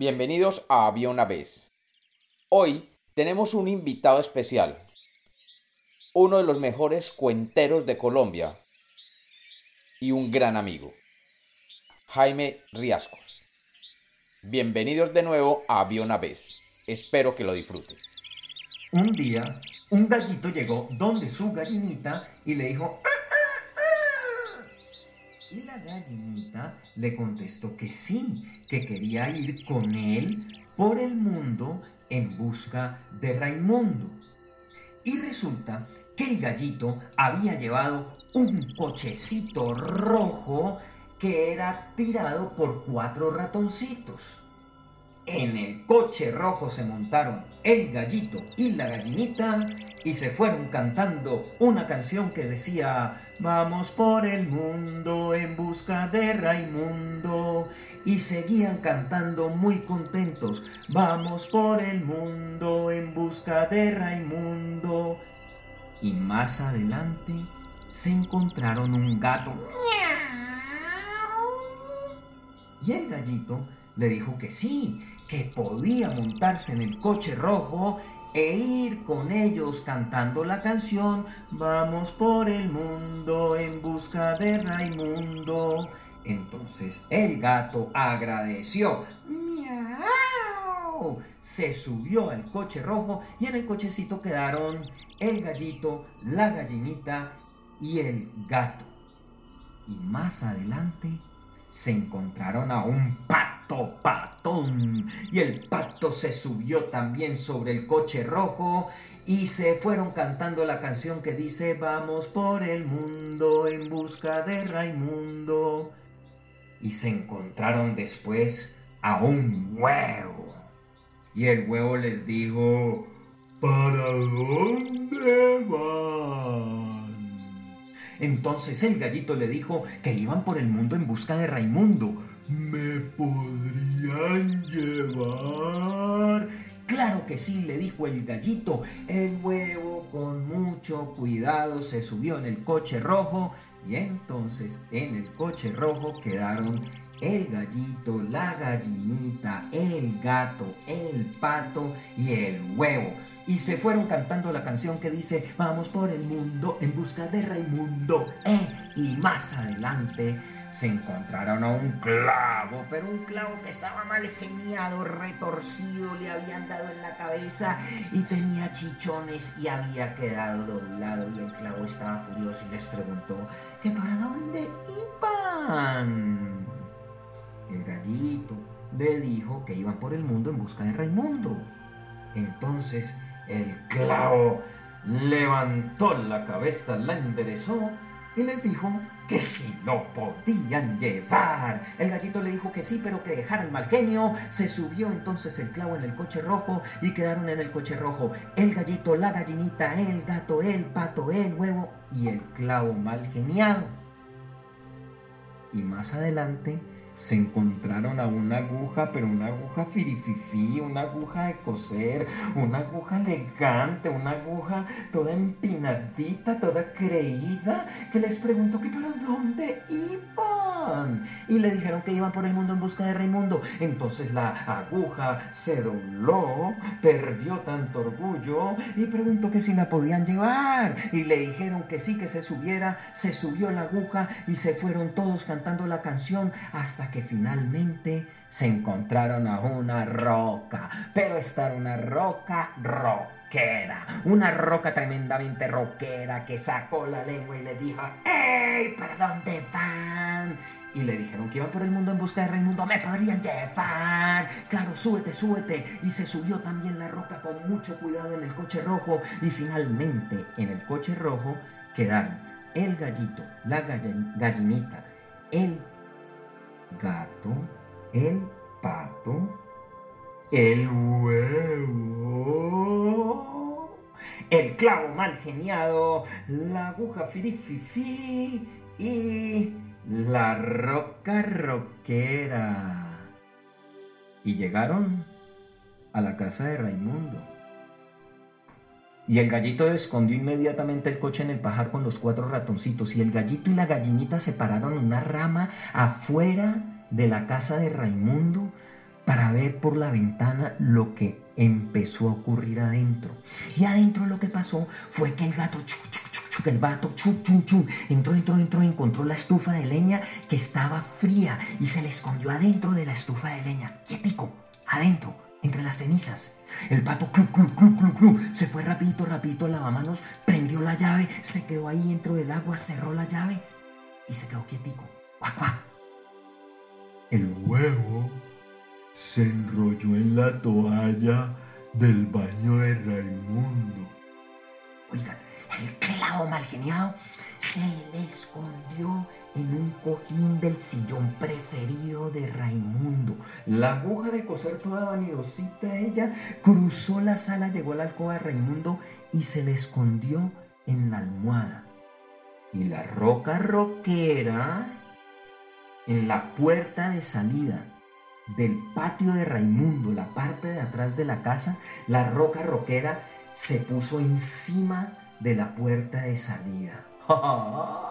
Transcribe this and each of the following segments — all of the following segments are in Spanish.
Bienvenidos a Había una vez. Hoy tenemos un invitado especial, uno de los mejores cuenteros de Colombia y un gran amigo, Jaime Riascos. Bienvenidos de nuevo a Había una vez. Espero que lo disfruten. Un día, un gallito llegó donde su gallinita y le dijo, y la gallinita le contestó que sí, que quería ir con él por el mundo en busca de Raimundo. Y resulta que el gallito había llevado un cochecito rojo que era tirado por cuatro ratoncitos. En el coche rojo se montaron el gallito y la gallinita y se fueron cantando una canción que decía Vamos por el mundo en busca de Raimundo y seguían cantando muy contentos Vamos por el mundo en busca de Raimundo y más adelante se encontraron un gato. Y el gallito le dijo que sí, que podía montarse en el coche rojo e ir con ellos cantando la canción Vamos por el mundo en busca de Raimundo. Entonces el gato agradeció. ¡Miau! Se subió al coche rojo y en el cochecito quedaron el gallito, la gallinita y el gato. Y más adelante se encontraron a un pato patón y el pato se subió también sobre el coche rojo y se fueron cantando la canción que dice vamos por el mundo en busca de Raimundo y se encontraron después a un huevo y el huevo les dijo ¿para dónde van? Entonces el gallito le dijo que iban por el mundo en busca de Raimundo. ¿Me podrían llevar? Claro que sí, le dijo el gallito. El huevo con mucho cuidado se subió en el coche rojo y entonces en el coche rojo quedaron el gallito, la gallinita, el gato, el pato y el huevo. Y se fueron cantando la canción que dice Vamos por el mundo en busca de Raimundo. Eh, y más adelante se encontraron a un clavo, pero un clavo que estaba mal geniado, retorcido, le habían dado en la cabeza y tenía chichones y había quedado doblado y el clavo estaba furioso y les preguntó que para dónde iban. El gallito le dijo que iban por el mundo en busca de Raimundo. Entonces el clavo levantó la cabeza, la enderezó y les dijo que si lo podían llevar. El gallito le dijo que sí, pero que dejara el mal genio. Se subió entonces el clavo en el coche rojo y quedaron en el coche rojo el gallito, la gallinita, el gato, el pato, el huevo y el clavo mal geniado. Y más adelante se encontraron a una aguja, pero una aguja firififí, una aguja de coser, una aguja elegante, una aguja toda empinadita, toda creída, que les preguntó que para dónde Y le dijeron que iban por el mundo en busca de Raimundo. Entonces la aguja se dobló, perdió tanto orgullo y preguntó que si la podían llevar. Y le dijeron que sí, que se subiera, se subió la aguja y se fueron todos cantando la canción hasta que finalmente se encontraron a una roca, pero esta era una roca una roca tremendamente roquera que sacó la lengua y le dijo, ¡Ey! ¿Para dónde van? Y le dijeron que iban por el mundo en busca de Raimundo, me podrían llevar. Claro, súbete, súbete. Y se subió también la roca con mucho cuidado en el coche rojo. Y finalmente en el coche rojo quedaron el gallito, la gallinita, el gato, el pato, el huevo, el clavo mal geniado, la aguja firififi y la roca roquera. Y llegaron a la casa de Raimundo. Y el gallito escondió inmediatamente el coche en el pajar con los cuatro ratoncitos y el gallito y la gallinita se pararon en una rama afuera de la casa de Raimundo para ver por la ventana lo que empezó a ocurrir adentro. Y adentro lo que pasó fue que el gato el vato chu, chu, chu, entró, entró, entró, encontró la estufa de leña que estaba fría y se le escondió adentro de la estufa de leña, quietico, adentro, entre las cenizas. El pato clu, clu, clu, clu, clu, se fue rapidito, rapidito al lavamanos, prendió la llave, se quedó ahí dentro del agua, cerró la llave y se quedó quietico. Cuac, cuac. El huevo se enrolló en la toalla del baño de Raimundo. Oigan, el clavo mal geniado se le escondió en un cojín del sillón preferido de Raimundo. La aguja de coser toda vanidosita ella cruzó la sala, llegó a la alcoba de Raimundo y se le escondió en la almohada. Y la roca roquera en la puerta de salida del patio de Raimundo, la parte de atrás de la casa, la roca roquera se puso encima de la puerta de salida.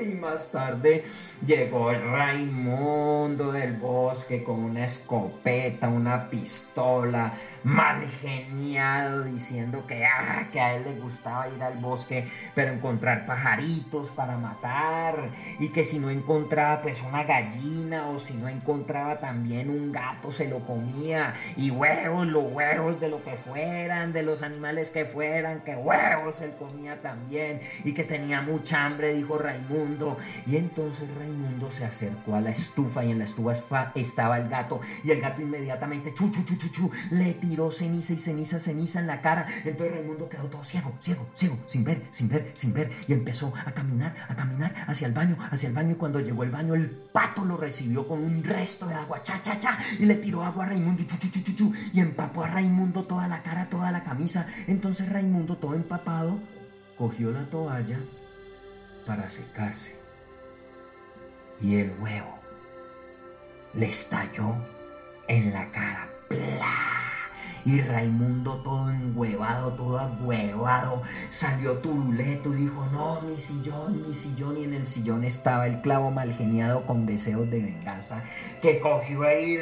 Y más tarde llegó Raimundo del bosque con una escopeta, una pistola, mal geniado, diciendo que, ah, que a él le gustaba ir al bosque, pero encontrar pajaritos para matar, y que si no encontraba pues una gallina, o si no encontraba también un gato, se lo comía, y huevos, los huevos de lo que fueran, de los animales que fueran, que huevos él comía también, y que tenía mucha hambre, dijo Raimundo, y entonces Raimundo se acercó a la estufa, y en la estufa estaba el gato, y el gato inmediatamente, chu, chu, chu, chu, chu, le tiró ceniza y ceniza, ceniza en la cara. Entonces Raimundo quedó todo ciego, ciego, ciego, sin ver, sin ver, sin ver. Y empezó a caminar, a caminar hacia el baño, hacia el baño. Y cuando llegó el baño, el pato lo recibió con un resto de agua, cha, cha, cha. Y le tiró agua a Raimundo, y empapó a Raimundo toda la cara, toda la camisa. Entonces Raimundo, todo empapado, cogió la toalla para secarse. Y el huevo le estalló en la cara. ¡Pla! Y Raimundo todo enhuevado, todo agüevado, salió turuleto y dijo, no, mi sillón, mi sillón. Y en el sillón estaba el clavo mal geniado con deseos de venganza, que cogió ahí,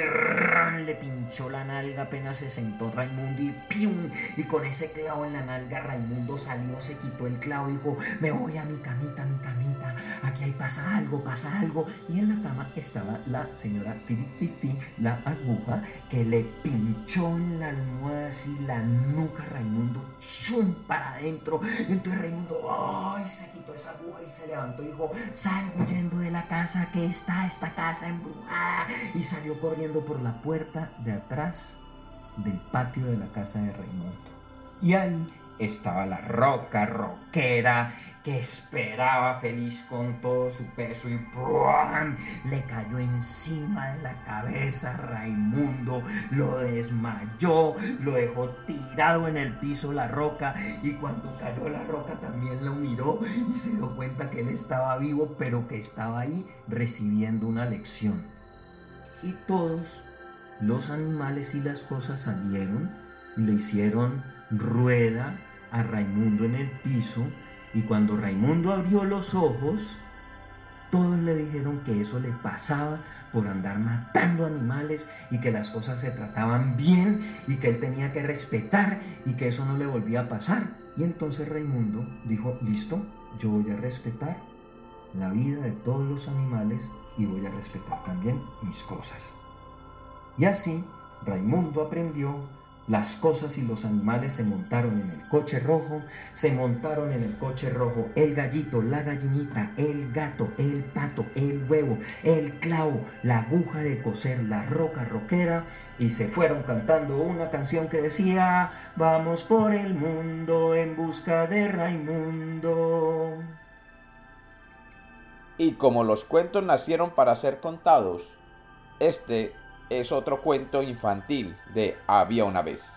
le pinchó la nalga apenas se sentó Raimundo y ¡pium! Y con ese clavo en la nalga Raimundo salió, se quitó el clavo y dijo, me voy a mi camita, mi camita, aquí hay pasa algo, pasa algo. Y en la cama estaba la señora Fifi, la aguja, que le pinchó en la almohada así la nuca Raimundo, chum, para adentro. Y entonces Raimundo, ay, se quitó esa aguja y se levantó y dijo, salgo huyendo de la casa, que está esta casa embrujada. Y salió corriendo por la puerta de atrás del patio de la casa de Raimundo. Y ahí estaba la roca roquera que esperaba feliz con todo su peso y ¡pum! le cayó encima de la cabeza Raimundo, lo desmayó, lo dejó tirado en el piso la roca y cuando cayó la roca también lo miró y se dio cuenta que él estaba vivo pero que estaba ahí recibiendo una lección. Y todos los animales y las cosas salieron, le hicieron rueda a Raimundo en el piso y cuando Raimundo abrió los ojos, todos le dijeron que eso le pasaba por andar matando animales y que las cosas se trataban bien y que él tenía que respetar y que eso no le volvía a pasar. Y entonces Raimundo dijo, listo, yo voy a respetar la vida de todos los animales y voy a respetar también mis cosas. Y así Raimundo aprendió las cosas y los animales se montaron en el coche rojo, se montaron en el coche rojo el gallito, la gallinita, el gato, el pato, el huevo, el clavo, la aguja de coser, la roca roquera y se fueron cantando una canción que decía, vamos por el mundo en busca de Raimundo. Y como los cuentos nacieron para ser contados, este es otro cuento infantil de Había una vez.